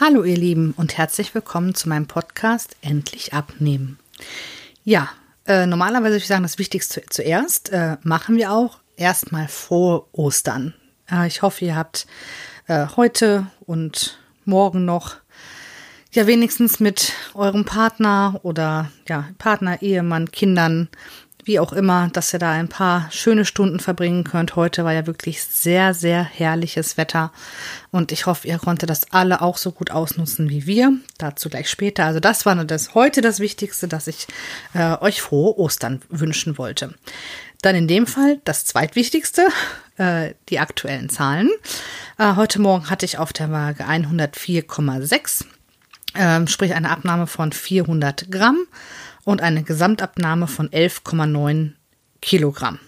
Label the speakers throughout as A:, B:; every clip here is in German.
A: Hallo ihr Lieben und herzlich willkommen zu meinem Podcast Endlich abnehmen. Ja, äh, normalerweise würde ich sagen, das Wichtigste zuerst äh, machen wir auch erstmal vor Ostern. Äh, ich hoffe, ihr habt äh, heute und morgen noch ja wenigstens mit eurem Partner oder ja Partner, Ehemann, Kindern wie auch immer, dass ihr da ein paar schöne Stunden verbringen könnt. Heute war ja wirklich sehr, sehr herrliches Wetter und ich hoffe, ihr konntet das alle auch so gut ausnutzen wie wir. Dazu gleich später. Also das war das heute das Wichtigste, dass ich äh, euch frohe Ostern wünschen wollte. Dann in dem Fall das zweitwichtigste, äh, die aktuellen Zahlen. Äh, heute Morgen hatte ich auf der Waage 104,6, äh, sprich eine Abnahme von 400 Gramm und eine Gesamtabnahme von 11,9 Kilogramm.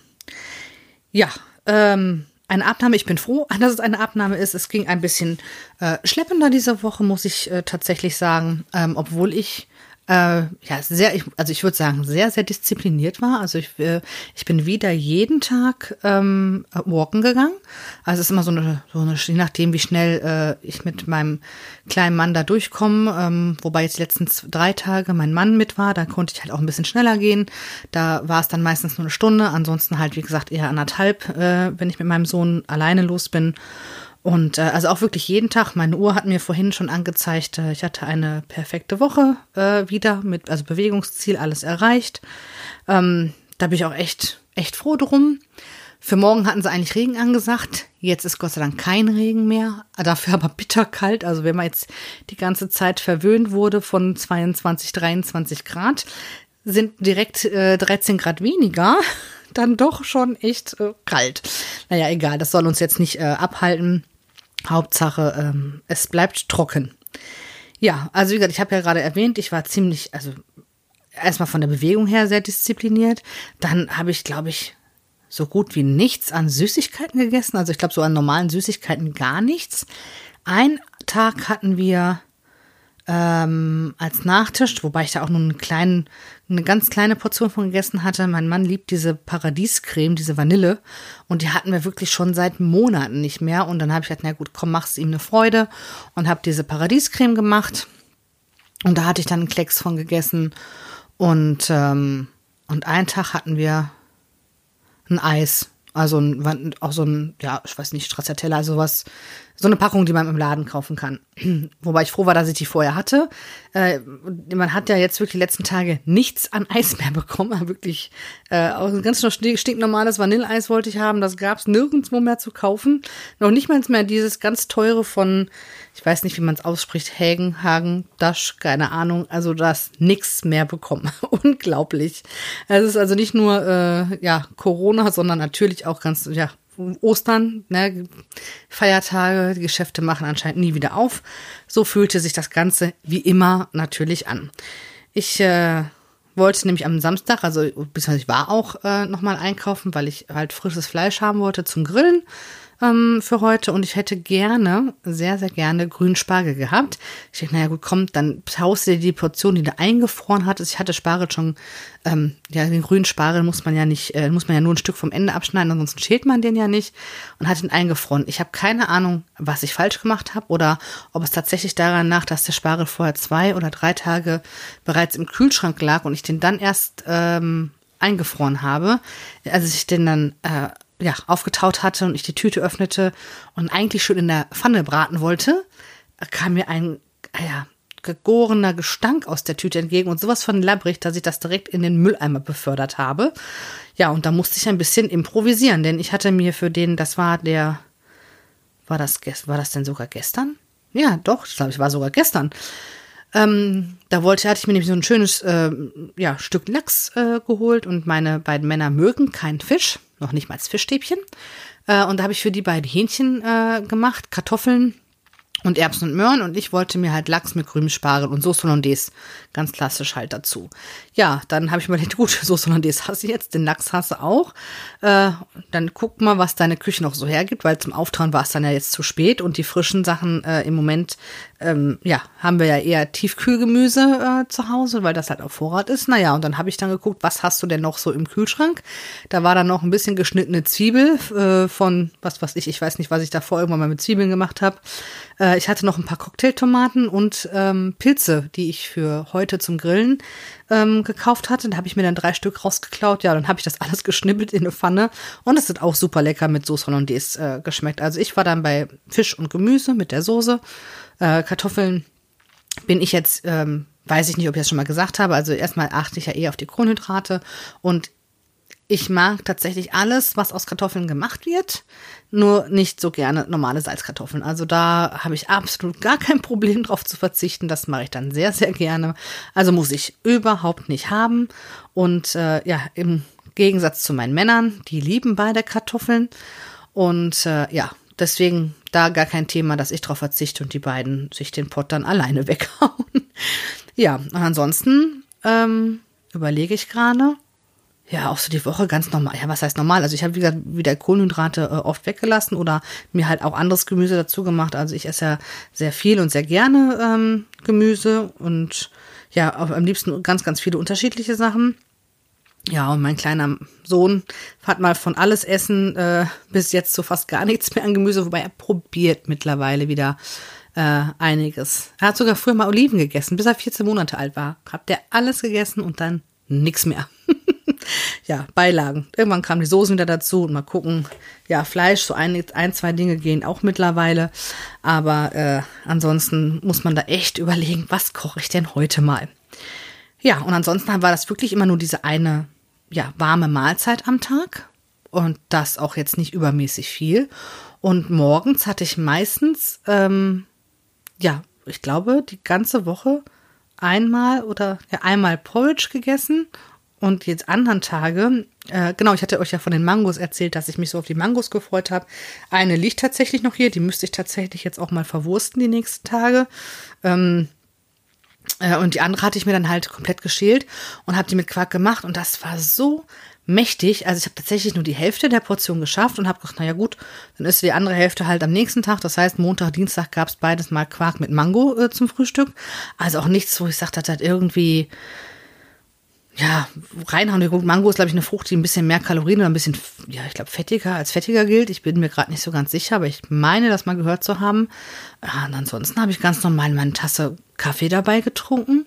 A: Ja, ähm, eine Abnahme, ich bin froh, dass es eine Abnahme ist. Es ging ein bisschen äh, schleppender diese Woche, muss ich äh, tatsächlich sagen, ähm, obwohl ich äh, ja, sehr, ich, also ich würde sagen, sehr, sehr diszipliniert war. Also ich, äh, ich bin wieder jeden Tag ähm, walken gegangen. Also es ist immer so eine, so eine je nachdem, wie schnell äh, ich mit meinem kleinen Mann da durchkomme. Ähm, wobei jetzt die letzten drei Tage mein Mann mit war, da konnte ich halt auch ein bisschen schneller gehen. Da war es dann meistens nur eine Stunde. Ansonsten halt, wie gesagt, eher anderthalb, äh, wenn ich mit meinem Sohn alleine los bin. Und äh, also auch wirklich jeden Tag. Meine Uhr hat mir vorhin schon angezeigt, äh, ich hatte eine perfekte Woche äh, wieder mit also Bewegungsziel alles erreicht. Ähm, da bin ich auch echt echt froh drum. Für morgen hatten sie eigentlich Regen angesagt. Jetzt ist Gott sei Dank kein Regen mehr. Dafür aber bitterkalt. Also wenn man jetzt die ganze Zeit verwöhnt wurde von 22, 23 Grad, sind direkt äh, 13 Grad weniger. Dann doch schon echt äh, kalt. Naja, egal, das soll uns jetzt nicht äh, abhalten. Hauptsache, ähm, es bleibt trocken. Ja, also wie gesagt, ich habe ja gerade erwähnt, ich war ziemlich, also erstmal von der Bewegung her sehr diszipliniert. Dann habe ich, glaube ich, so gut wie nichts an Süßigkeiten gegessen. Also ich glaube, so an normalen Süßigkeiten gar nichts. Ein Tag hatten wir ähm, als Nachtisch, wobei ich da auch nur einen kleinen, eine ganz kleine Portion von gegessen hatte. Mein Mann liebt diese Paradiescreme, diese Vanille. Und die hatten wir wirklich schon seit Monaten nicht mehr. Und dann habe ich gesagt, na gut, komm, mach's ihm eine Freude. Und habe diese Paradiescreme gemacht. Und da hatte ich dann einen Klecks von gegessen. Und, ähm, und einen Tag hatten wir ein Eis. Also ein, auch so ein, ja, ich weiß nicht, Stracciatella, sowas, so eine Packung, die man im Laden kaufen kann. Wobei ich froh war, dass ich die vorher hatte. Äh, man hat ja jetzt wirklich die letzten Tage nichts an Eis mehr bekommen. Wirklich äh, auch ein ganz stinknormales Vanilleeis wollte ich haben. Das gab es nirgendwo mehr zu kaufen. Noch nicht mal mehr dieses ganz teure von, ich weiß nicht, wie man es ausspricht, Hagen, Hagen, Dash, keine Ahnung. Also das nix mehr bekommen. Unglaublich. Es ist also nicht nur äh, ja Corona, sondern natürlich auch ganz ja Ostern, ne, Feiertage, die Geschäfte machen anscheinend nie wieder auf. So fühlte sich das Ganze wie immer natürlich an. Ich äh, wollte nämlich am Samstag, also beziehungsweise ich war auch äh, nochmal einkaufen, weil ich halt frisches Fleisch haben wollte zum Grillen ähm, für heute und ich hätte gerne, sehr, sehr gerne grünen Spargel gehabt. Ich dachte, naja gut, komm, dann taust dir die Portion, die du eingefroren hattest. Ich hatte Spargel schon, ähm, ja, den grünen Spargel muss man ja nicht, äh, muss man ja nur ein Stück vom Ende abschneiden, ansonsten schält man den ja nicht und hat ihn eingefroren. Ich habe keine Ahnung, was ich falsch gemacht habe oder ob es tatsächlich daran lag, dass der Spargel vorher zwei oder drei Tage bereits im Kühlschrank lag und ich den dann erst ähm, eingefroren habe. Also ich den dann äh, ja, aufgetaut hatte und ich die Tüte öffnete und eigentlich schon in der Pfanne braten wollte, kam mir ein, ja, gegorener Gestank aus der Tüte entgegen und sowas von labbrig, dass ich das direkt in den Mülleimer befördert habe. Ja, und da musste ich ein bisschen improvisieren, denn ich hatte mir für den, das war der, war das, war das denn sogar gestern? Ja, doch, ich glaube, es war sogar gestern. Ähm, da wollte, hatte ich mir nämlich so ein schönes äh, ja, Stück Lachs äh, geholt und meine beiden Männer mögen keinen Fisch noch nicht mal als Fischstäbchen. Äh, und da habe ich für die beiden Hähnchen äh, gemacht, Kartoffeln und Erbsen und Möhren und ich wollte mir halt Lachs mit grünem Spargel und Sauce Hollandaise ganz klassisch halt dazu. Ja, dann habe ich mir gedacht, gut, Sauce Hollandaise hasse ich jetzt, den Lachs hasse auch. Äh, dann guck mal, was deine Küche noch so hergibt, weil zum Auftauen war es dann ja jetzt zu spät und die frischen Sachen äh, im Moment, ähm, ja, haben wir ja eher Tiefkühlgemüse äh, zu Hause, weil das halt auf Vorrat ist. Naja, und dann habe ich dann geguckt, was hast du denn noch so im Kühlschrank? Da war dann noch ein bisschen geschnittene Zwiebel äh, von, was weiß ich, ich weiß nicht, was ich davor irgendwann mal mit Zwiebeln gemacht habe Äh, ich hatte noch ein paar Cocktailtomaten und ähm, Pilze, die ich für heute zum Grillen ähm, gekauft hatte. Da habe ich mir dann drei Stück rausgeklaut. Ja, dann habe ich das alles geschnippelt in eine Pfanne. Und es ist auch super lecker mit Soße Hollandaise äh, geschmeckt. Also ich war dann bei Fisch und Gemüse mit der Soße. Äh, Kartoffeln bin ich jetzt, ähm, weiß ich nicht, ob ich das schon mal gesagt habe. Also erstmal achte ich ja eher auf die Kohlenhydrate und ich mag tatsächlich alles, was aus Kartoffeln gemacht wird, nur nicht so gerne normale Salzkartoffeln. Also da habe ich absolut gar kein Problem drauf zu verzichten. Das mache ich dann sehr, sehr gerne. Also muss ich überhaupt nicht haben. Und äh, ja, im Gegensatz zu meinen Männern, die lieben beide Kartoffeln. Und äh, ja, deswegen da gar kein Thema, dass ich darauf verzichte und die beiden sich den Pott dann alleine weghauen. ja, und ansonsten ähm, überlege ich gerade ja, auch so die Woche ganz normal. Ja, was heißt normal? Also ich habe, wie gesagt, wieder Kohlenhydrate äh, oft weggelassen oder mir halt auch anderes Gemüse dazu gemacht. Also ich esse ja sehr viel und sehr gerne ähm, Gemüse und ja, am liebsten ganz, ganz viele unterschiedliche Sachen. Ja, und mein kleiner Sohn hat mal von alles Essen äh, bis jetzt so fast gar nichts mehr an Gemüse, wobei er probiert mittlerweile wieder äh, einiges. Er hat sogar früher mal Oliven gegessen, bis er 14 Monate alt war. Hat der alles gegessen und dann nichts mehr. Ja, Beilagen. Irgendwann kamen die Soßen wieder dazu und mal gucken. Ja, Fleisch, so ein, ein zwei Dinge gehen auch mittlerweile. Aber äh, ansonsten muss man da echt überlegen, was koche ich denn heute mal? Ja, und ansonsten war das wirklich immer nur diese eine, ja, warme Mahlzeit am Tag. Und das auch jetzt nicht übermäßig viel. Und morgens hatte ich meistens, ähm, ja, ich glaube, die ganze Woche einmal oder ja, einmal Porridge gegessen und jetzt anderen Tage, äh, genau, ich hatte euch ja von den Mangos erzählt, dass ich mich so auf die Mangos gefreut habe. Eine liegt tatsächlich noch hier, die müsste ich tatsächlich jetzt auch mal verwursten die nächsten Tage. Ähm, äh, und die andere hatte ich mir dann halt komplett geschält und habe die mit Quark gemacht und das war so mächtig. Also ich habe tatsächlich nur die Hälfte der Portion geschafft und habe gedacht, naja gut, dann ist die andere Hälfte halt am nächsten Tag. Das heißt, Montag, Dienstag gab es beides mal Quark mit Mango äh, zum Frühstück. Also auch nichts, wo ich sagte, das hat irgendwie ja, reinhauen. Mango ist, glaube ich, eine Frucht, die ein bisschen mehr Kalorien oder ein bisschen, ja, ich glaube, fettiger als fettiger gilt. Ich bin mir gerade nicht so ganz sicher, aber ich meine, das mal gehört zu haben. Ja, und ansonsten habe ich ganz normal meine Tasse Kaffee dabei getrunken.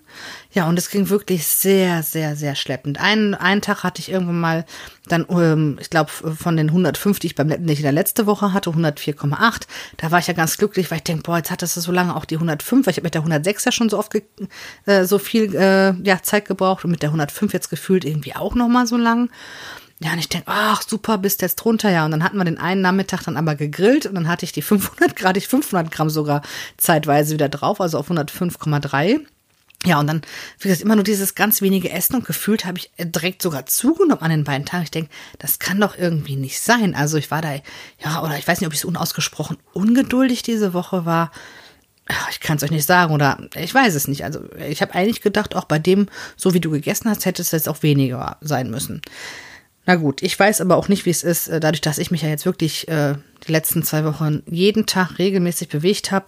A: Ja, und es ging wirklich sehr, sehr, sehr schleppend. Einen, einen Tag hatte ich irgendwann mal dann, ähm, ich glaube, von den 105, die ich beim nicht in der letzte Woche hatte, 104,8. Da war ich ja ganz glücklich, weil ich denke, boah, jetzt hattest du so lange auch die 105, weil ich habe mit der 106 ja schon so oft äh, so viel äh, ja, Zeit gebraucht und mit der 105 jetzt gefühlt irgendwie auch noch mal so lang. Ja, und ich denke, ach super, bist jetzt drunter, ja. Und dann hatten wir den einen Nachmittag dann aber gegrillt und dann hatte ich die 500 Grad, ich 500 Gramm sogar zeitweise wieder drauf, also auf 105,3. Ja, und dann, wie gesagt, immer nur dieses ganz wenige Essen und gefühlt habe ich direkt sogar zugenommen an den beiden Tagen. Ich denke, das kann doch irgendwie nicht sein. Also ich war da, ja, oder ich weiß nicht, ob ich so unausgesprochen ungeduldig diese Woche war. Ich kann es euch nicht sagen oder ich weiß es nicht. Also ich habe eigentlich gedacht, auch bei dem, so wie du gegessen hast, hätte es jetzt auch weniger sein müssen. Na gut, ich weiß aber auch nicht, wie es ist, äh, dadurch, dass ich mich ja jetzt wirklich äh, die letzten zwei Wochen jeden Tag regelmäßig bewegt habe.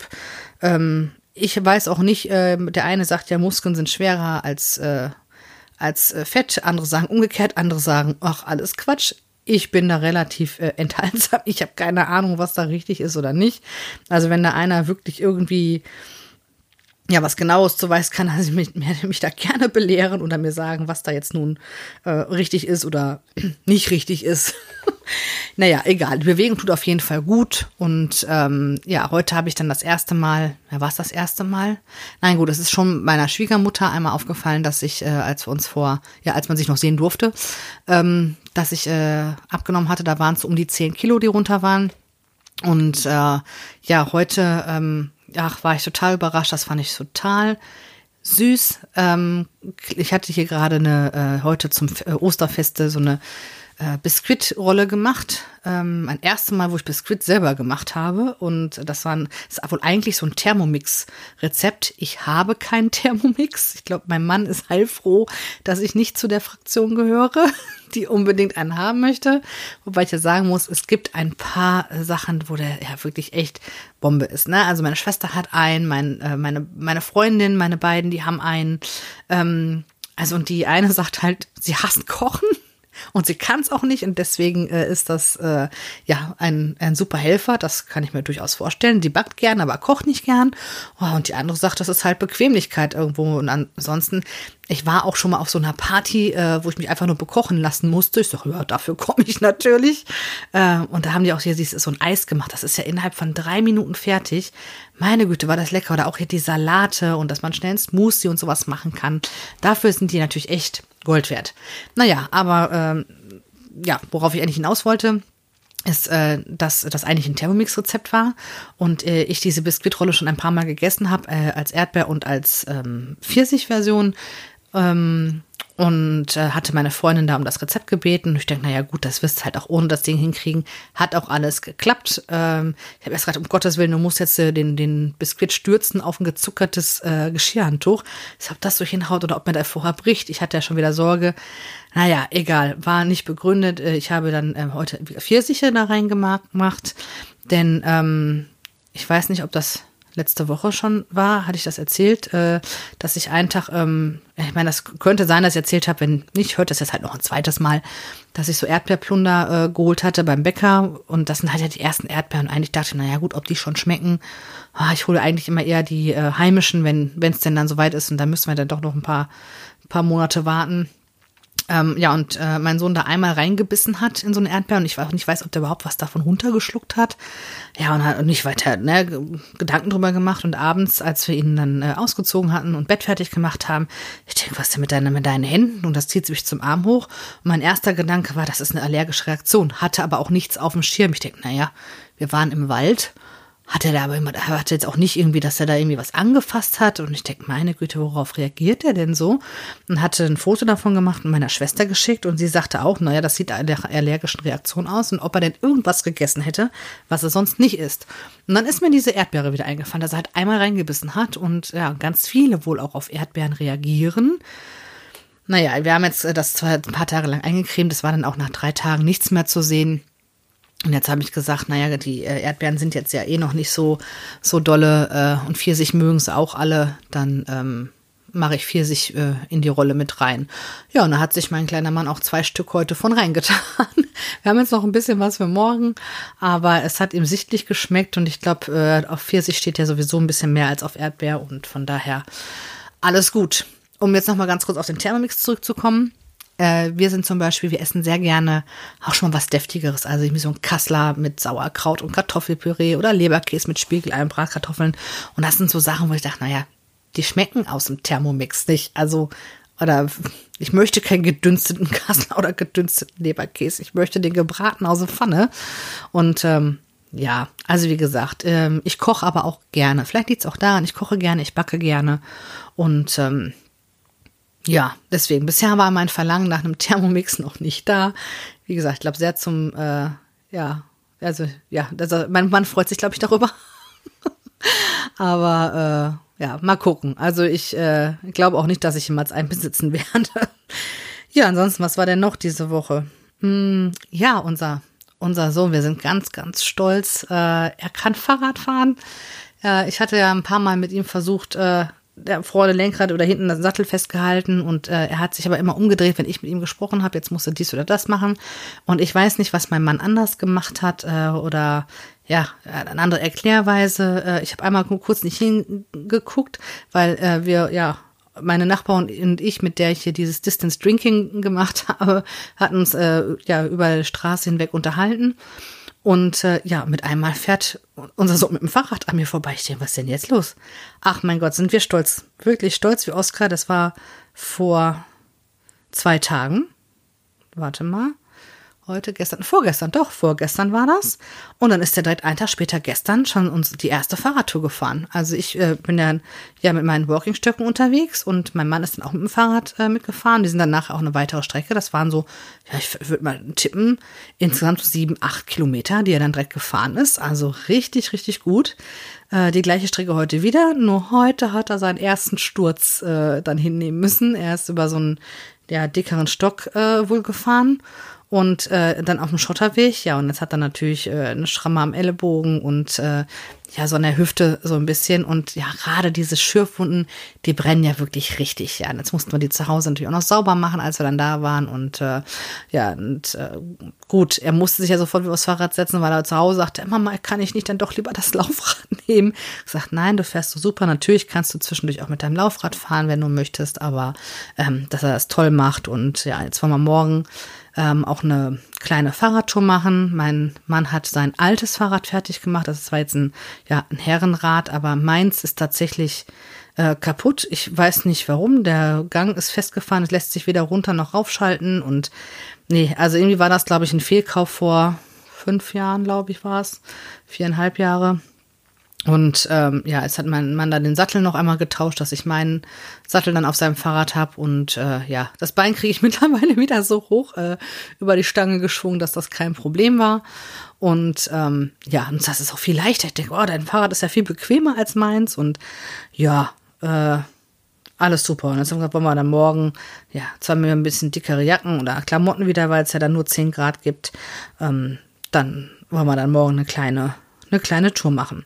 A: Ähm, ich weiß auch nicht, äh, der eine sagt ja, Muskeln sind schwerer als, äh, als äh, Fett, andere sagen umgekehrt, andere sagen, ach, alles Quatsch. Ich bin da relativ äh, enthaltsam. Ich habe keine Ahnung, was da richtig ist oder nicht. Also wenn da einer wirklich irgendwie ja, was genaues zu weiß, kann er mich, mich da gerne belehren oder mir sagen, was da jetzt nun äh, richtig ist oder nicht richtig ist. naja, egal. Die Bewegung tut auf jeden Fall gut. Und ähm, ja, heute habe ich dann das erste Mal, ja, war es das erste Mal? Nein, gut, es ist schon meiner Schwiegermutter einmal aufgefallen, dass ich, äh, als wir uns vor, ja, als man sich noch sehen durfte, ähm, dass ich äh, abgenommen hatte, da waren es um die 10 Kilo, die runter waren. Und äh, ja, heute ähm, ach, war ich total überrascht. Das fand ich total süß. Ähm, ich hatte hier gerade eine, äh, heute zum äh, Osterfeste so eine äh, Biskuitrolle gemacht. Ähm, mein erstes Mal, wo ich Biskuit selber gemacht habe. Und das war ein, ist wohl eigentlich so ein Thermomix-Rezept. Ich habe keinen Thermomix. Ich glaube, mein Mann ist heilfroh, dass ich nicht zu der Fraktion gehöre, die unbedingt einen haben möchte. Wobei ich ja sagen muss, es gibt ein paar Sachen, wo der ja wirklich echt Bombe ist. Ne? Also meine Schwester hat einen, mein, äh, meine, meine Freundin, meine beiden, die haben einen. Ähm, also und die eine sagt halt, sie hassen Kochen. Und sie kann es auch nicht und deswegen äh, ist das äh, ja ein, ein super Helfer, das kann ich mir durchaus vorstellen. Die backt gern, aber kocht nicht gern. Oh, und die andere sagt, das ist halt Bequemlichkeit irgendwo und ansonsten ich war auch schon mal auf so einer Party, äh, wo ich mich einfach nur bekochen lassen musste. Ich sage, ja, dafür komme ich natürlich. Äh, und da haben die auch hier so ein Eis gemacht. Das ist ja innerhalb von drei Minuten fertig. Meine Güte, war das lecker. Oder auch hier die Salate und dass man schnell ein Smoothie und sowas machen kann. Dafür sind die natürlich echt Gold wert. Naja, aber ähm, ja, worauf ich eigentlich hinaus wollte, ist, äh, dass das eigentlich ein Thermomix-Rezept war und äh, ich diese Biskuitrolle schon ein paar Mal gegessen habe, äh, als Erdbeer- und als ähm, Pfirsich-Version. Ähm, und äh, hatte meine Freundin da um das Rezept gebeten. Und ich denke, naja, gut, das wirst du halt auch ohne das Ding hinkriegen. Hat auch alles geklappt. Ähm, ich habe erst gesagt, um Gottes Willen, du musst jetzt äh, den, den Biskuit stürzen auf ein gezuckertes äh, Geschirrhandtuch. Ich ob das so hinhaut oder ob mir da vorher bricht. Ich hatte ja schon wieder Sorge. Naja, egal, war nicht begründet. Äh, ich habe dann äh, heute Pfirsiche da reingemacht. Denn ähm, ich weiß nicht, ob das letzte Woche schon war, hatte ich das erzählt, äh, dass ich einen Tag, ähm, ich meine, das könnte sein, dass ich erzählt habe, wenn nicht, hört das jetzt halt noch ein zweites Mal, dass ich so Erdbeerplunder äh, geholt hatte beim Bäcker und das sind halt ja die ersten Erdbeeren und eigentlich dachte ich, naja gut, ob die schon schmecken. Ah, ich hole eigentlich immer eher die äh, heimischen, wenn es denn dann soweit ist und dann müssen wir dann doch noch ein paar, paar Monate warten. Ähm, ja, und äh, mein Sohn da einmal reingebissen hat in so eine Erdbeer und ich auch nicht weiß, ob der überhaupt was davon runtergeschluckt hat. Ja, und hat nicht weiter ne, Gedanken drüber gemacht. Und abends, als wir ihn dann äh, ausgezogen hatten und Bett fertig gemacht haben, ich denke, was ist denn mit, deiner, mit deinen Händen? Und das zieht sich zum Arm hoch. Und mein erster Gedanke war, das ist eine allergische Reaktion. Hatte aber auch nichts auf dem Schirm. Ich denke, naja, wir waren im Wald hat er da aber immer, er hatte jetzt auch nicht irgendwie, dass er da irgendwie was angefasst hat. Und ich denke, meine Güte, worauf reagiert er denn so? Und hatte ein Foto davon gemacht und meiner Schwester geschickt. Und sie sagte auch, naja, das sieht einer allergischen Reaktion aus. Und ob er denn irgendwas gegessen hätte, was er sonst nicht isst. Und dann ist mir diese Erdbeere wieder eingefallen, dass er halt einmal reingebissen hat. Und ja, ganz viele wohl auch auf Erdbeeren reagieren. Naja, wir haben jetzt das zwar ein paar Tage lang eingecremt. Es war dann auch nach drei Tagen nichts mehr zu sehen. Und jetzt habe ich gesagt, naja, die äh, Erdbeeren sind jetzt ja eh noch nicht so, so dolle äh, und Pfirsich mögen es auch alle, dann ähm, mache ich Pfirsich äh, in die Rolle mit rein. Ja, und da hat sich mein kleiner Mann auch zwei Stück heute von reingetan. Wir haben jetzt noch ein bisschen was für morgen, aber es hat ihm sichtlich geschmeckt und ich glaube, äh, auf Pfirsich steht ja sowieso ein bisschen mehr als auf Erdbeer und von daher alles gut. Um jetzt noch mal ganz kurz auf den Thermomix zurückzukommen. Äh, wir sind zum Beispiel, wir essen sehr gerne auch schon mal was Deftigeres. Also ich so ein Kassler mit Sauerkraut und Kartoffelpüree oder Leberkäse mit Spiegelei und Bratkartoffeln. Und das sind so Sachen, wo ich dachte, naja, die schmecken aus dem Thermomix nicht. Also, oder ich möchte keinen gedünsteten Kassler oder gedünsteten Leberkäse. Ich möchte den gebraten aus der Pfanne. Und ähm, ja, also wie gesagt, ähm, ich koche aber auch gerne. Vielleicht liegt es auch daran, ich koche gerne, ich backe gerne. Und ähm, ja, deswegen. Bisher war mein Verlangen nach einem Thermomix noch nicht da. Wie gesagt, ich glaube, sehr zum, äh, ja, also, ja, also mein Mann freut sich, glaube ich, darüber. Aber, äh, ja, mal gucken. Also, ich äh, glaube auch nicht, dass ich jemals einen besitzen werde. ja, ansonsten, was war denn noch diese Woche? Hm, ja, unser, unser Sohn, wir sind ganz, ganz stolz. Äh, er kann Fahrrad fahren. Äh, ich hatte ja ein paar Mal mit ihm versucht, äh, der vorne Lenkrad oder hinten das Sattel festgehalten und äh, er hat sich aber immer umgedreht, wenn ich mit ihm gesprochen habe, jetzt musste dies oder das machen. Und ich weiß nicht, was mein Mann anders gemacht hat äh, oder ja, eine andere Erklärweise. Äh, ich habe einmal kurz nicht hingeguckt, weil äh, wir ja meine Nachbarn und ich, mit der ich hier dieses Distance Drinking gemacht habe, hatten uns äh, ja über die Straße hinweg unterhalten. Und äh, ja, mit einmal fährt unser Sohn mit dem Fahrrad an mir vorbei. Ich denke, was ist denn jetzt los? Ach mein Gott, sind wir stolz. Wirklich stolz wie Oskar. Das war vor zwei Tagen. Warte mal heute, gestern, vorgestern, doch, vorgestern war das. Und dann ist er direkt einen Tag später gestern schon uns die erste Fahrradtour gefahren. Also ich äh, bin ja, ja mit meinen Walkingstöcken unterwegs und mein Mann ist dann auch mit dem Fahrrad äh, mitgefahren. Die sind dann nachher auch eine weitere Strecke. Das waren so, ja, ich würde mal tippen, insgesamt so sieben, acht Kilometer, die er dann direkt gefahren ist. Also richtig, richtig gut. Äh, die gleiche Strecke heute wieder, nur heute hat er seinen ersten Sturz äh, dann hinnehmen müssen. Er ist über so einen ja, dickeren Stock äh, wohl gefahren und äh, dann auf dem Schotterweg, ja, und jetzt hat er natürlich äh, eine Schramme am Ellenbogen und äh, ja, so an der Hüfte so ein bisschen. Und ja, gerade diese Schürfwunden, die brennen ja wirklich richtig. Ja, und jetzt mussten wir die zu Hause natürlich auch noch sauber machen, als wir dann da waren. Und äh, ja, und äh, gut, er musste sich ja sofort wieder aufs Fahrrad setzen, weil er zu Hause sagte, Mama, kann ich nicht dann doch lieber das Laufrad nehmen? Ich sagte, nein, du fährst so super. Natürlich kannst du zwischendurch auch mit deinem Laufrad fahren, wenn du möchtest, aber ähm, dass er das toll macht. Und ja, jetzt wollen wir morgen ähm, auch eine kleine Fahrradtour machen. Mein Mann hat sein altes Fahrrad fertig gemacht. Das ist zwar jetzt ein, ja, ein Herrenrad, aber meins ist tatsächlich äh, kaputt. Ich weiß nicht warum. Der Gang ist festgefahren. Es lässt sich weder runter noch raufschalten. Und nee, also irgendwie war das, glaube ich, ein Fehlkauf vor fünf Jahren, glaube ich, war es. Viereinhalb Jahre. Und ähm, ja, jetzt hat mein Mann dann den Sattel noch einmal getauscht, dass ich meinen Sattel dann auf seinem Fahrrad habe. Und äh, ja, das Bein kriege ich mittlerweile wieder so hoch äh, über die Stange geschwungen, dass das kein Problem war. Und ähm, ja, und das ist auch viel leichter. Ich denke, oh, dein Fahrrad ist ja viel bequemer als meins. Und ja, äh, alles super. Und jetzt wollen wir dann morgen, ja, zwar mir ein bisschen dickere Jacken oder Klamotten wieder, weil es ja dann nur 10 Grad gibt. Ähm, dann wollen wir dann morgen eine kleine, eine kleine Tour machen.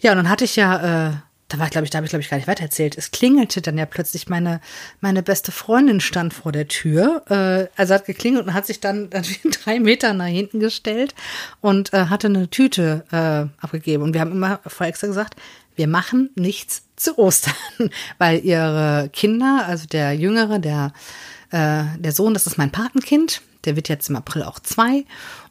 A: Ja, und dann hatte ich ja, äh, da war ich, glaube ich, da habe ich, glaube ich, gar nicht weiter erzählt. Es klingelte dann ja plötzlich, meine, meine beste Freundin stand vor der Tür. Äh, also hat geklingelt und hat sich dann, drei Meter nach hinten gestellt und äh, hatte eine Tüte äh, abgegeben. Und wir haben immer vor extra gesagt, wir machen nichts zu Ostern, weil ihre Kinder, also der Jüngere, der, äh, der Sohn, das ist mein Patenkind, der wird jetzt im April auch zwei.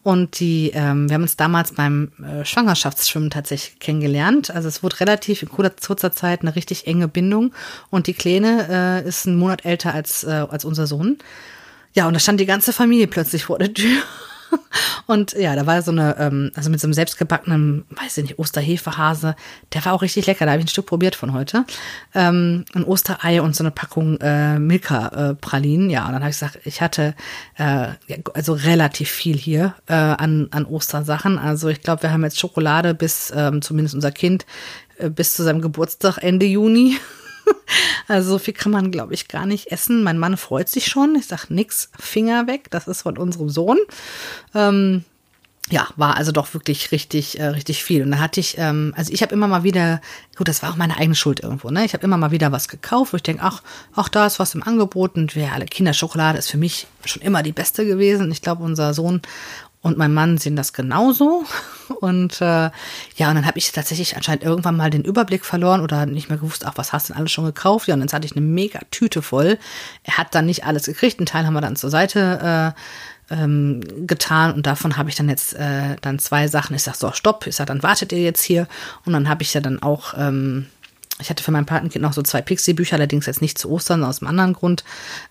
A: Und die, ähm, wir haben uns damals beim äh, Schwangerschaftsschwimmen tatsächlich kennengelernt. Also es wurde relativ in kurzer Zeit eine richtig enge Bindung. Und die Kleine äh, ist einen Monat älter als, äh, als unser Sohn. Ja, und da stand die ganze Familie plötzlich vor der Tür Und ja, da war so eine, ähm, also mit so einem selbstgebackenen, weiß ich nicht, Osterhefehase, der war auch richtig lecker. Da habe ich ein Stück probiert von heute. Ähm, ein Osterei und so eine Packung äh, Milka-Pralinen. Äh, ja, und dann habe ich gesagt, ich hatte äh, also relativ viel hier äh, an, an Ostersachen. Also ich glaube, wir haben jetzt Schokolade bis, ähm, zumindest unser Kind, äh, bis zu seinem Geburtstag Ende Juni. Also so viel kann man, glaube ich, gar nicht essen. Mein Mann freut sich schon. Ich sage nix, Finger weg. Das ist von unserem Sohn. Ähm, ja, war also doch wirklich richtig, äh, richtig viel. Und da hatte ich, ähm, also ich habe immer mal wieder, gut, das war auch meine eigene Schuld irgendwo, ne? Ich habe immer mal wieder was gekauft, wo ich denke, ach, auch da ist was im Angebot und wir alle Kinderschokolade ist für mich schon immer die beste gewesen. Ich glaube, unser Sohn und mein Mann sehen das genauso. Und äh, ja, und dann habe ich tatsächlich anscheinend irgendwann mal den Überblick verloren oder nicht mehr gewusst, ach, was hast du denn alles schon gekauft? Ja, und jetzt hatte ich eine mega Tüte voll. Er hat dann nicht alles gekriegt, einen Teil haben wir dann zur Seite äh, ähm, getan und davon habe ich dann jetzt äh, dann zwei Sachen. Ich sag so, stopp, ich sag, dann wartet ihr jetzt hier. Und dann habe ich ja dann auch ähm, ich hatte für mein Patenkind noch so zwei Pixie-Bücher, allerdings jetzt nicht zu Ostern, aus einem anderen Grund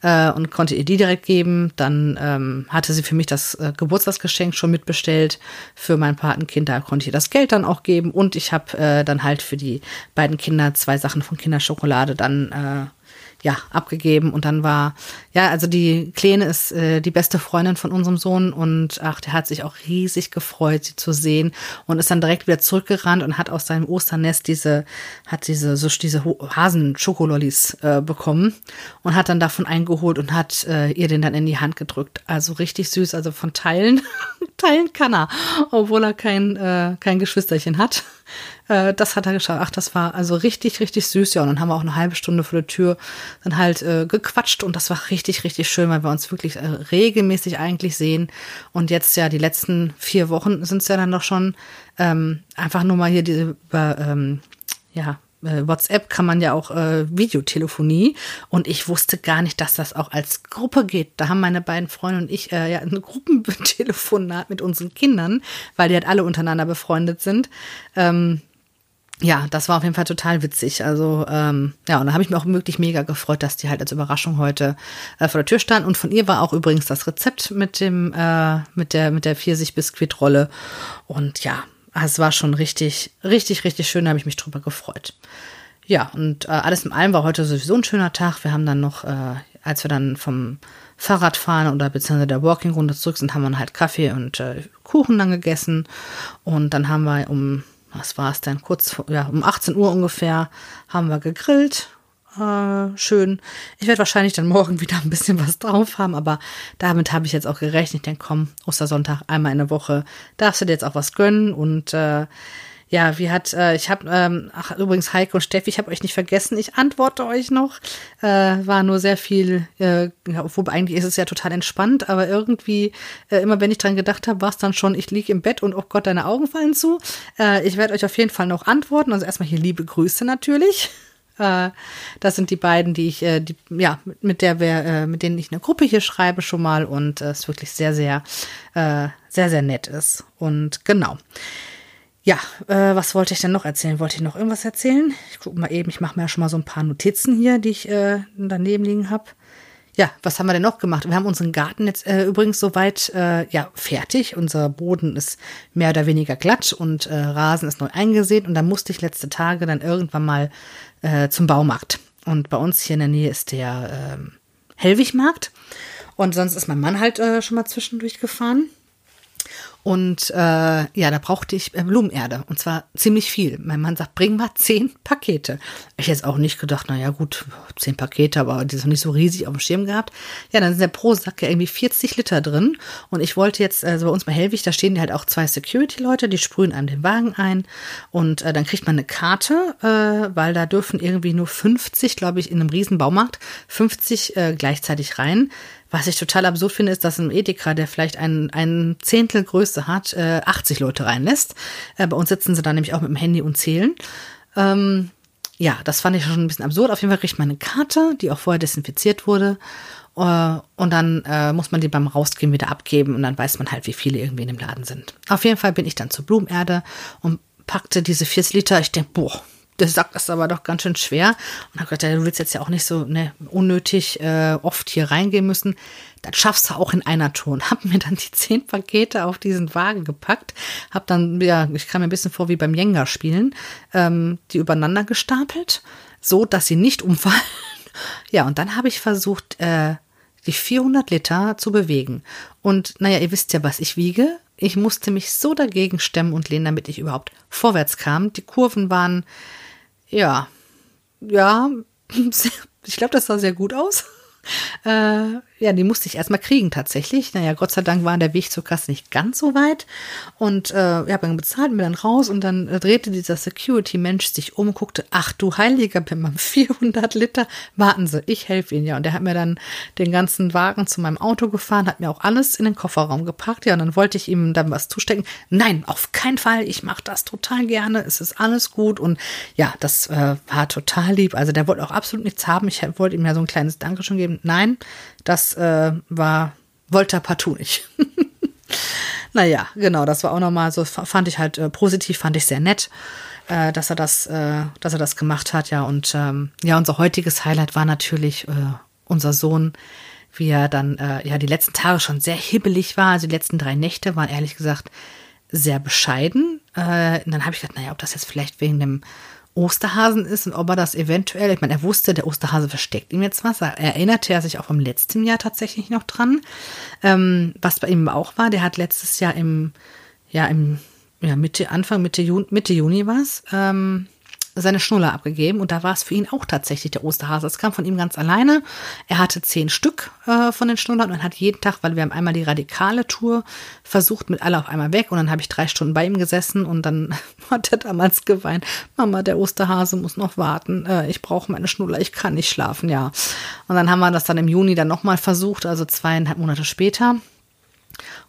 A: äh, und konnte ihr die direkt geben. Dann ähm, hatte sie für mich das äh, Geburtstagsgeschenk schon mitbestellt für mein Patenkind. Da konnte ich ihr das Geld dann auch geben und ich habe äh, dann halt für die beiden Kinder zwei Sachen von Kinderschokolade dann äh, ja, abgegeben und dann war, ja, also die Kleine ist äh, die beste Freundin von unserem Sohn und ach, der hat sich auch riesig gefreut, sie zu sehen und ist dann direkt wieder zurückgerannt und hat aus seinem Osternest diese, hat diese, so diese Hasen-Schokolollis äh, bekommen und hat dann davon eingeholt und hat äh, ihr den dann in die Hand gedrückt. Also richtig süß, also von Teilen, Teilen kann er, obwohl er kein, äh, kein Geschwisterchen hat. Äh, das hat er geschafft. Ach, das war also richtig, richtig süß. Ja, und dann haben wir auch eine halbe Stunde vor der Tür dann halt äh, gequatscht und das war richtig, richtig schön, weil wir uns wirklich äh, regelmäßig eigentlich sehen. Und jetzt ja, die letzten vier Wochen sind es ja dann doch schon ähm, einfach nur mal hier diese, ähm, ja, äh, WhatsApp kann man ja auch äh, Videotelefonie und ich wusste gar nicht, dass das auch als Gruppe geht. Da haben meine beiden Freunde und ich äh, ja ein Gruppentelefonat mit unseren Kindern, weil die halt alle untereinander befreundet sind. Ähm, ja, das war auf jeden Fall total witzig. Also ähm, ja, und da habe ich mich auch wirklich mega gefreut, dass die halt als Überraschung heute äh, vor der Tür stand. Und von ihr war auch übrigens das Rezept mit dem äh, mit der mit der Pfirsich-Biskuitrolle. Und ja, es war schon richtig, richtig, richtig schön. Da habe ich mich drüber gefreut. Ja, und äh, alles in allem war heute sowieso ein schöner Tag. Wir haben dann noch, äh, als wir dann vom Fahrradfahren oder beziehungsweise der Walking-Runde zurück sind, haben wir halt Kaffee und äh, Kuchen dann gegessen. Und dann haben wir um was war es denn, kurz, ja, um 18 Uhr ungefähr haben wir gegrillt, äh, schön. Ich werde wahrscheinlich dann morgen wieder ein bisschen was drauf haben, aber damit habe ich jetzt auch gerechnet. Denke, komm, Ostersonntag einmal in der Woche, darfst du dir jetzt auch was gönnen und äh, ja, wie hat, äh, ich habe, ähm, ach übrigens Heike und Steffi, ich habe euch nicht vergessen, ich antworte euch noch. Äh, war nur sehr viel, äh, ja, obwohl eigentlich ist es ja total entspannt, aber irgendwie, äh, immer wenn ich dran gedacht habe, war es dann schon, ich liege im Bett und oh Gott, deine Augen fallen zu. Äh, ich werde euch auf jeden Fall noch antworten. Also erstmal hier liebe Grüße natürlich. Äh, das sind die beiden, die ich, äh, die, ja, mit der wir, äh, mit denen ich eine Gruppe hier schreibe schon mal und es wirklich sehr, sehr, äh, sehr, sehr nett ist. Und genau. Ja, äh, was wollte ich denn noch erzählen? Wollte ich noch irgendwas erzählen? Ich gucke mal eben, ich mache mir ja schon mal so ein paar Notizen hier, die ich äh, daneben liegen habe. Ja, was haben wir denn noch gemacht? Wir haben unseren Garten jetzt äh, übrigens soweit äh, ja fertig. Unser Boden ist mehr oder weniger glatt und äh, Rasen ist neu eingesät. Und da musste ich letzte Tage dann irgendwann mal äh, zum Baumarkt. Und bei uns hier in der Nähe ist der äh, Hellwigmarkt. Und sonst ist mein Mann halt äh, schon mal zwischendurch gefahren. Und äh, ja, da brauchte ich äh, Blumenerde. Und zwar ziemlich viel. Mein Mann sagt, bring mal zehn Pakete. Ich jetzt auch nicht gedacht, naja gut, zehn Pakete, aber die noch nicht so riesig auf dem Schirm gehabt. Ja, dann sind der pro Sack ja irgendwie 40 Liter drin. Und ich wollte jetzt, also bei uns bei Hellwig, da stehen halt auch zwei Security-Leute, die sprühen einem den Wagen ein. Und äh, dann kriegt man eine Karte, äh, weil da dürfen irgendwie nur 50, glaube ich, in einem riesen Baumarkt, 50 äh, gleichzeitig rein. Was ich total absurd finde, ist, dass ein Edeka, der vielleicht ein, ein Zehntel Größe hat, äh, 80 Leute reinlässt. Äh, bei uns sitzen sie da nämlich auch mit dem Handy und zählen. Ähm, ja, das fand ich schon ein bisschen absurd. Auf jeden Fall kriegt man eine Karte, die auch vorher desinfiziert wurde. Äh, und dann äh, muss man die beim Rausgehen wieder abgeben und dann weiß man halt, wie viele irgendwie in dem Laden sind. Auf jeden Fall bin ich dann zur Blumenerde und packte diese 40 Liter. Ich denke, boah, der sagt das aber doch ganz schön schwer. Und habe gesagt, ja, du willst jetzt ja auch nicht so ne, unnötig äh, oft hier reingehen müssen. Das schaffst du auch in einer Tour. Hab mir dann die zehn Pakete auf diesen Wagen gepackt. Hab dann, ja, ich kam mir ein bisschen vor wie beim Jenga spielen, ähm, die übereinander gestapelt, so dass sie nicht umfallen. ja, und dann habe ich versucht, äh, die 400 Liter zu bewegen. Und naja, ihr wisst ja, was ich wiege. Ich musste mich so dagegen stemmen und lehnen, damit ich überhaupt vorwärts kam. Die Kurven waren ja, ja, ich glaube, das sah sehr gut aus. Äh, ja, die musste ich erstmal kriegen tatsächlich. Naja, Gott sei Dank war der Weg zur Kasse nicht ganz so weit. Und äh, ich dann bezahlt, mir dann raus und dann äh, drehte dieser Security-Mensch sich um und guckte, ach du Heiliger, bin mal 400 Liter, warten Sie, ich helfe Ihnen ja. Und der hat mir dann den ganzen Wagen zu meinem Auto gefahren, hat mir auch alles in den Kofferraum gepackt. Ja, und dann wollte ich ihm dann was zustecken. Nein, auf keinen Fall, ich mache das total gerne, es ist alles gut. Und ja, das äh, war total lieb. Also der wollte auch absolut nichts haben. Ich wollte ihm ja so ein kleines Dankeschön geben. Nein, das äh, war, wollte er partout nicht. naja, genau, das war auch nochmal so, fand ich halt äh, positiv, fand ich sehr nett, äh, dass er das, äh, dass er das gemacht hat, ja. Und ähm, ja, unser heutiges Highlight war natürlich äh, unser Sohn, wie er dann äh, ja die letzten Tage schon sehr hibbelig war. Also die letzten drei Nächte waren ehrlich gesagt sehr bescheiden. Äh, und dann habe ich gedacht, naja, ob das jetzt vielleicht wegen dem Osterhasen ist und ob er das eventuell, ich meine, er wusste, der Osterhase versteckt ihm jetzt was. Er erinnerte er sich auch vom letzten Jahr tatsächlich noch dran. Ähm, was bei ihm auch war, der hat letztes Jahr im, ja, im, ja, Mitte, Anfang, Mitte Juni, Mitte Juni war es, ähm, seine Schnuller abgegeben und da war es für ihn auch tatsächlich der Osterhase. Es kam von ihm ganz alleine. Er hatte zehn Stück äh, von den Schnullern und hat jeden Tag, weil wir haben einmal die radikale Tour versucht mit alle auf einmal weg und dann habe ich drei Stunden bei ihm gesessen und dann hat er damals geweint. Mama, der Osterhase muss noch warten. Äh, ich brauche meine Schnuller, ich kann nicht schlafen, ja. Und dann haben wir das dann im Juni dann nochmal versucht, also zweieinhalb Monate später.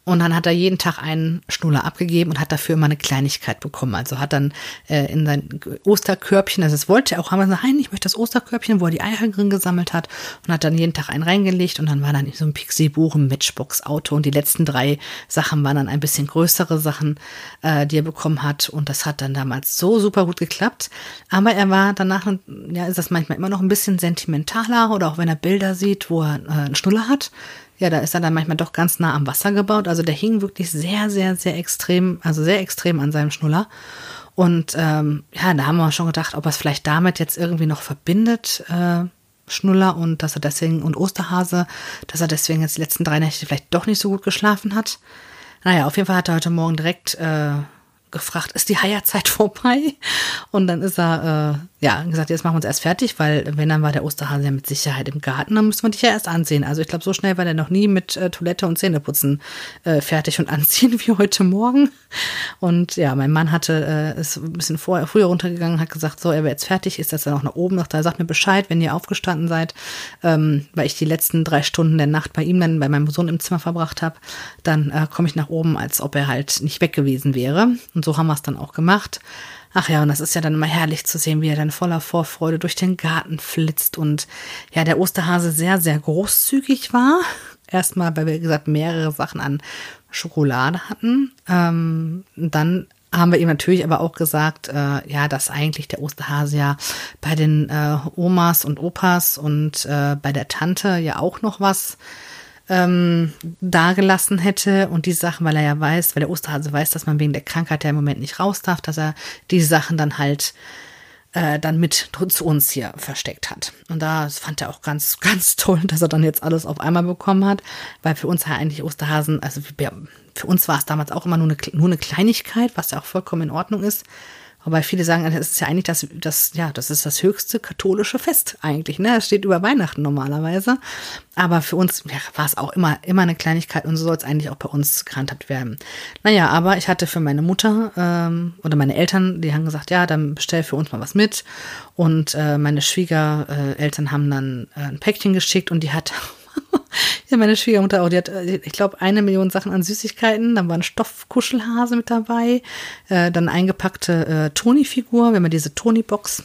A: Und dann hat er jeden Tag einen Schnuller abgegeben und hat dafür immer eine Kleinigkeit bekommen. Also hat dann äh, in sein Osterkörbchen, also das wollte er auch, haben wir gesagt, nein, ich möchte das Osterkörbchen, wo er die Eier drin gesammelt hat und hat dann jeden Tag einen reingelegt und dann war dann so ein Pixie-Buch, ein Matchbox-Auto und die letzten drei Sachen waren dann ein bisschen größere Sachen, äh, die er bekommen hat und das hat dann damals so super gut geklappt. Aber er war danach, ja, ist das manchmal immer noch ein bisschen sentimentaler oder auch wenn er Bilder sieht, wo er äh, einen Schnuller hat, ja, da ist er dann manchmal doch ganz nah am Wasser gebaut. Also der hing wirklich sehr, sehr, sehr extrem, also sehr extrem an seinem Schnuller. Und ähm, ja, da haben wir schon gedacht, ob er es vielleicht damit jetzt irgendwie noch verbindet, äh, Schnuller und dass er deswegen und Osterhase, dass er deswegen jetzt die letzten drei Nächte vielleicht doch nicht so gut geschlafen hat. Naja, auf jeden Fall hat er heute Morgen direkt äh, gefragt, ist die Heierzeit vorbei? Und dann ist er ja, gesagt, jetzt machen wir uns erst fertig, weil wenn dann war der Osterhase ja mit Sicherheit im Garten, dann müssen wir dich ja erst ansehen. Also ich glaube, so schnell war der noch nie mit äh, Toilette und Zähneputzen äh, fertig und anziehen wie heute Morgen. Und ja, mein Mann hatte äh, ist ein bisschen vorher, früher runtergegangen, hat gesagt, so, er wäre jetzt fertig, ist das dann auch nach oben noch da, sagt mir Bescheid, wenn ihr aufgestanden seid, ähm, weil ich die letzten drei Stunden der Nacht bei ihm dann bei meinem Sohn im Zimmer verbracht habe, dann äh, komme ich nach oben, als ob er halt nicht weg gewesen wäre. Und so haben wir es dann auch gemacht. Ach ja, und das ist ja dann immer herrlich zu sehen, wie er dann voller Vorfreude durch den Garten flitzt und ja, der Osterhase sehr, sehr großzügig war. Erstmal, weil wir, gesagt, mehrere Sachen an Schokolade hatten. Ähm, dann haben wir ihm natürlich aber auch gesagt, äh, ja, dass eigentlich der Osterhase ja bei den äh, Omas und Opas und äh, bei der Tante ja auch noch was ähm, dagelassen hätte und die Sachen, weil er ja weiß, weil der Osterhase weiß, dass man wegen der Krankheit ja im Moment nicht raus darf, dass er die Sachen dann halt äh, dann mit zu uns hier versteckt hat. Und da fand er auch ganz, ganz toll, dass er dann jetzt alles auf einmal bekommen hat, weil für uns ja eigentlich Osterhasen, also für uns war es damals auch immer nur eine, nur eine Kleinigkeit, was ja auch vollkommen in Ordnung ist. Aber viele sagen, es ist ja eigentlich das, das, ja, das ist das höchste katholische Fest eigentlich, ne? Es steht über Weihnachten normalerweise. Aber für uns ja, war es auch immer, immer eine Kleinigkeit und so soll es eigentlich auch bei uns gehandhabt werden. Naja, aber ich hatte für meine Mutter ähm, oder meine Eltern, die haben gesagt, ja, dann bestell für uns mal was mit. Und äh, meine Schwiegereltern haben dann äh, ein Päckchen geschickt und die hat ja, meine Schwiegermutter auch, die hat, äh, ich glaube, eine Million Sachen an Süßigkeiten. Dann war ein Stoffkuschelhase mit dabei. Äh, dann eingepackte äh, Toni-Figur, wenn man diese Toni-Box.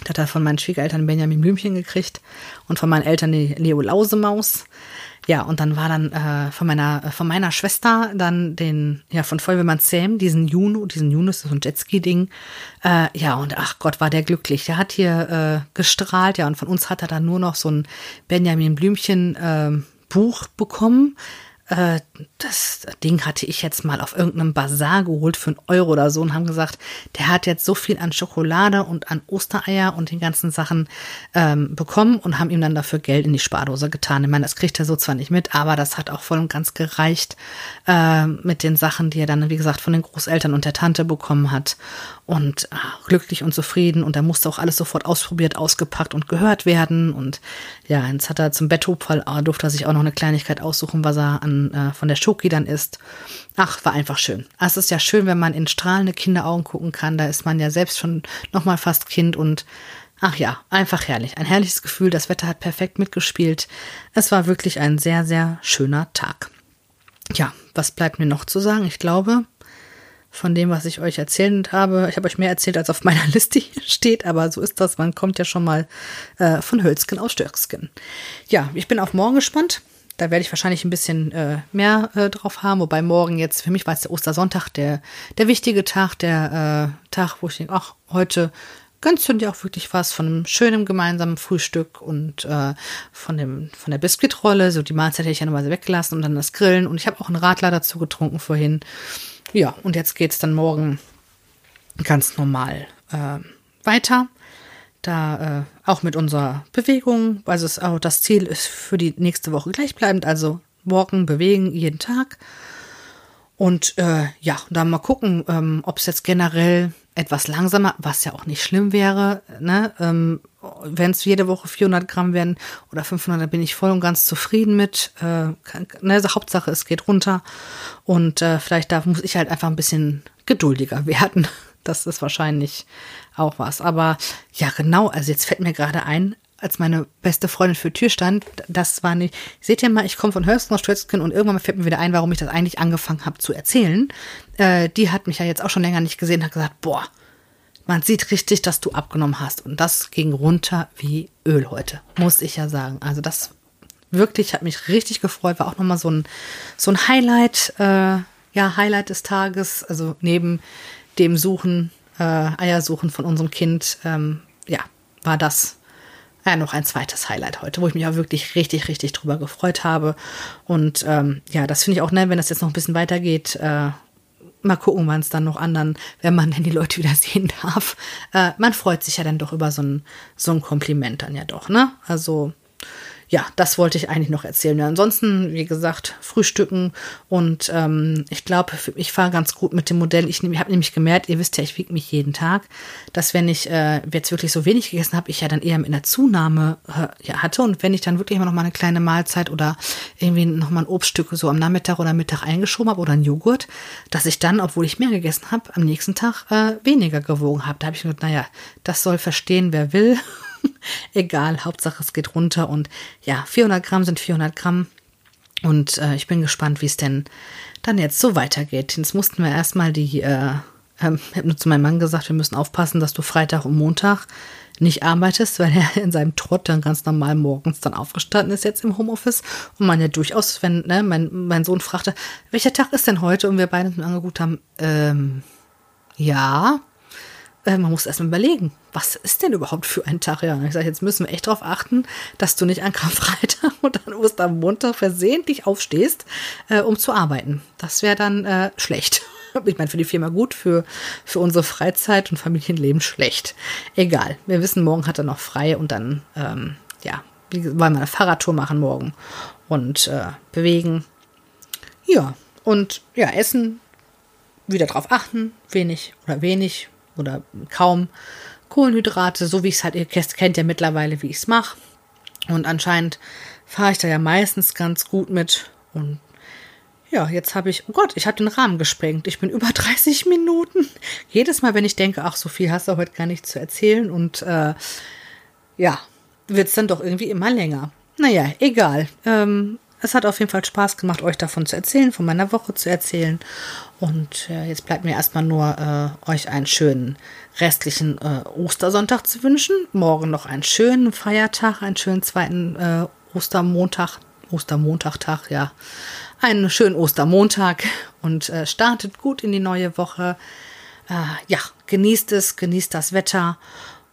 A: Das hat er von meinen Schwiegereltern Benjamin Blümchen gekriegt und von meinen Eltern die Leo Lausemaus. Ja, und dann war dann äh, von meiner von meiner Schwester dann den ja von Feuerwehrmann Sam diesen Juno, diesen Yunus, so ein Jetski-Ding. Äh, ja und ach Gott, war der glücklich. Der hat hier äh, gestrahlt, ja und von uns hat er dann nur noch so ein Benjamin Blümchen äh, Buch bekommen äh, das Ding hatte ich jetzt mal auf irgendeinem Bazar geholt für einen Euro oder so und haben gesagt, der hat jetzt so viel an Schokolade und an Ostereier und den ganzen Sachen ähm, bekommen und haben ihm dann dafür Geld in die Spardose getan. Ich meine, das kriegt er so zwar nicht mit, aber das hat auch voll und ganz gereicht äh, mit den Sachen, die er dann, wie gesagt, von den Großeltern und der Tante bekommen hat. Und ach, glücklich und zufrieden und da musste auch alles sofort ausprobiert, ausgepackt und gehört werden. Und ja, jetzt hat er zum Betthupferl, äh, durfte er sich auch noch eine Kleinigkeit aussuchen, was er an äh, von der Schoki dann isst. Ach, war einfach schön. Es ist ja schön, wenn man in strahlende Kinderaugen gucken kann. Da ist man ja selbst schon noch mal fast Kind und ach ja, einfach herrlich. Ein herrliches Gefühl. Das Wetter hat perfekt mitgespielt. Es war wirklich ein sehr, sehr schöner Tag. Ja, was bleibt mir noch zu sagen? Ich glaube, von dem, was ich euch erzählt habe. Ich habe euch mehr erzählt, als auf meiner Liste steht, aber so ist das. Man kommt ja schon mal äh, von Hölzken aus Stöcksken. Ja, ich bin auf morgen gespannt. Da werde ich wahrscheinlich ein bisschen äh, mehr äh, drauf haben, wobei morgen jetzt, für mich war es der Ostersonntag, der, der wichtige Tag, der äh, Tag, wo ich denke, ach, heute gönnst du dir auch wirklich was von einem schönen gemeinsamen Frühstück und äh, von, dem, von der Biskuitrolle. So die Mahlzeit hätte ich ja nochmal weggelassen und dann das Grillen. Und ich habe auch einen Radler dazu getrunken vorhin. Ja, und jetzt geht es dann morgen ganz normal äh, weiter da äh, auch mit unserer Bewegung, also es, auch das Ziel ist für die nächste Woche gleichbleibend, also walken, bewegen jeden Tag. Und äh, ja, dann mal gucken, ähm, ob es jetzt generell etwas langsamer, was ja auch nicht schlimm wäre, ne? Ähm, wenn es jede Woche 400 Gramm werden oder 500, da bin ich voll und ganz zufrieden mit. Äh, ne? Also Hauptsache, es geht runter. Und äh, vielleicht da muss ich halt einfach ein bisschen geduldiger werden. Das ist wahrscheinlich auch was. Aber ja, genau, also jetzt fällt mir gerade ein, als meine beste Freundin für Tür stand, das war nicht, seht ihr mal, ich komme von Hölzgen aus Stötzken und irgendwann fällt mir wieder ein, warum ich das eigentlich angefangen habe zu erzählen. Äh, die hat mich ja jetzt auch schon länger nicht gesehen, hat gesagt, boah, man sieht richtig, dass du abgenommen hast. Und das ging runter wie Öl heute, muss ich ja sagen. Also das wirklich hat mich richtig gefreut, war auch nochmal so ein, so ein Highlight, äh, ja, Highlight des Tages, also neben dem Suchen äh, Eiersuchen von unserem Kind, ähm, ja, war das ja, noch ein zweites Highlight heute, wo ich mich auch wirklich richtig, richtig drüber gefreut habe. Und ähm, ja, das finde ich auch nett, wenn das jetzt noch ein bisschen weitergeht. Äh, mal gucken, wann es dann noch anderen, wenn man denn die Leute wieder sehen darf. Äh, man freut sich ja dann doch über so ein, so ein Kompliment dann ja doch, ne? Also, ja, das wollte ich eigentlich noch erzählen. Ansonsten, wie gesagt, frühstücken und ähm, ich glaube, ich fahre ganz gut mit dem Modell. Ich, ich habe nämlich gemerkt, ihr wisst ja, ich wiege mich jeden Tag, dass wenn ich äh, jetzt wirklich so wenig gegessen habe, ich ja dann eher in der Zunahme äh, ja, hatte und wenn ich dann wirklich immer noch mal eine kleine Mahlzeit oder irgendwie noch mal ein Obststück so am Nachmittag oder Mittag eingeschoben habe oder ein Joghurt, dass ich dann, obwohl ich mehr gegessen habe, am nächsten Tag äh, weniger gewogen habe. Da habe ich gedacht, naja, das soll verstehen, wer will. Egal, Hauptsache es geht runter und ja, 400 Gramm sind 400 Gramm. Und äh, ich bin gespannt, wie es denn dann jetzt so weitergeht. Jetzt mussten wir erstmal die, äh, äh, ich habe nur zu meinem Mann gesagt, wir müssen aufpassen, dass du Freitag und Montag nicht arbeitest, weil er in seinem Trott dann ganz normal morgens dann aufgestanden ist jetzt im Homeoffice und man ja durchaus, wenn ne, mein, mein Sohn fragte, welcher Tag ist denn heute und wir beide angeguckt haben, ähm, ja, äh, man muss erstmal überlegen, was ist denn überhaupt für ein Tag? Ja, ich sage, jetzt müssen wir echt darauf achten, dass du nicht an Karfreitag und an Ostermontag versehentlich aufstehst, äh, um zu arbeiten. Das wäre dann äh, schlecht. Ich meine, für die Firma gut, für, für unsere Freizeit und Familienleben schlecht. Egal. Wir wissen, morgen hat er noch frei und dann, ähm, ja, wollen wir eine Fahrradtour machen morgen und äh, bewegen. Ja, und ja, essen, wieder drauf achten, wenig oder wenig oder kaum Kohlenhydrate, so wie ich es halt, ihr kennt ja mittlerweile, wie ich es mache. Und anscheinend fahre ich da ja meistens ganz gut mit. Und ja, jetzt habe ich, oh Gott, ich habe den Rahmen gesprengt. Ich bin über 30 Minuten. Jedes Mal, wenn ich denke, ach, so viel hast du heute gar nicht zu erzählen. Und äh, ja, wird es dann doch irgendwie immer länger. Naja, egal. Ähm, es hat auf jeden Fall Spaß gemacht, euch davon zu erzählen, von meiner Woche zu erzählen. Und äh, jetzt bleibt mir erstmal nur, äh, euch einen schönen restlichen äh, Ostersonntag zu wünschen. Morgen noch einen schönen Feiertag, einen schönen zweiten äh, Ostermontag. Ostermontagtag, ja. Einen schönen Ostermontag und äh, startet gut in die neue Woche. Äh, ja, genießt es, genießt das Wetter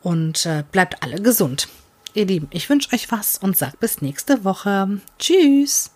A: und bleibt alle gesund. Ihr Lieben, ich wünsche euch was und sag bis nächste Woche. Tschüss.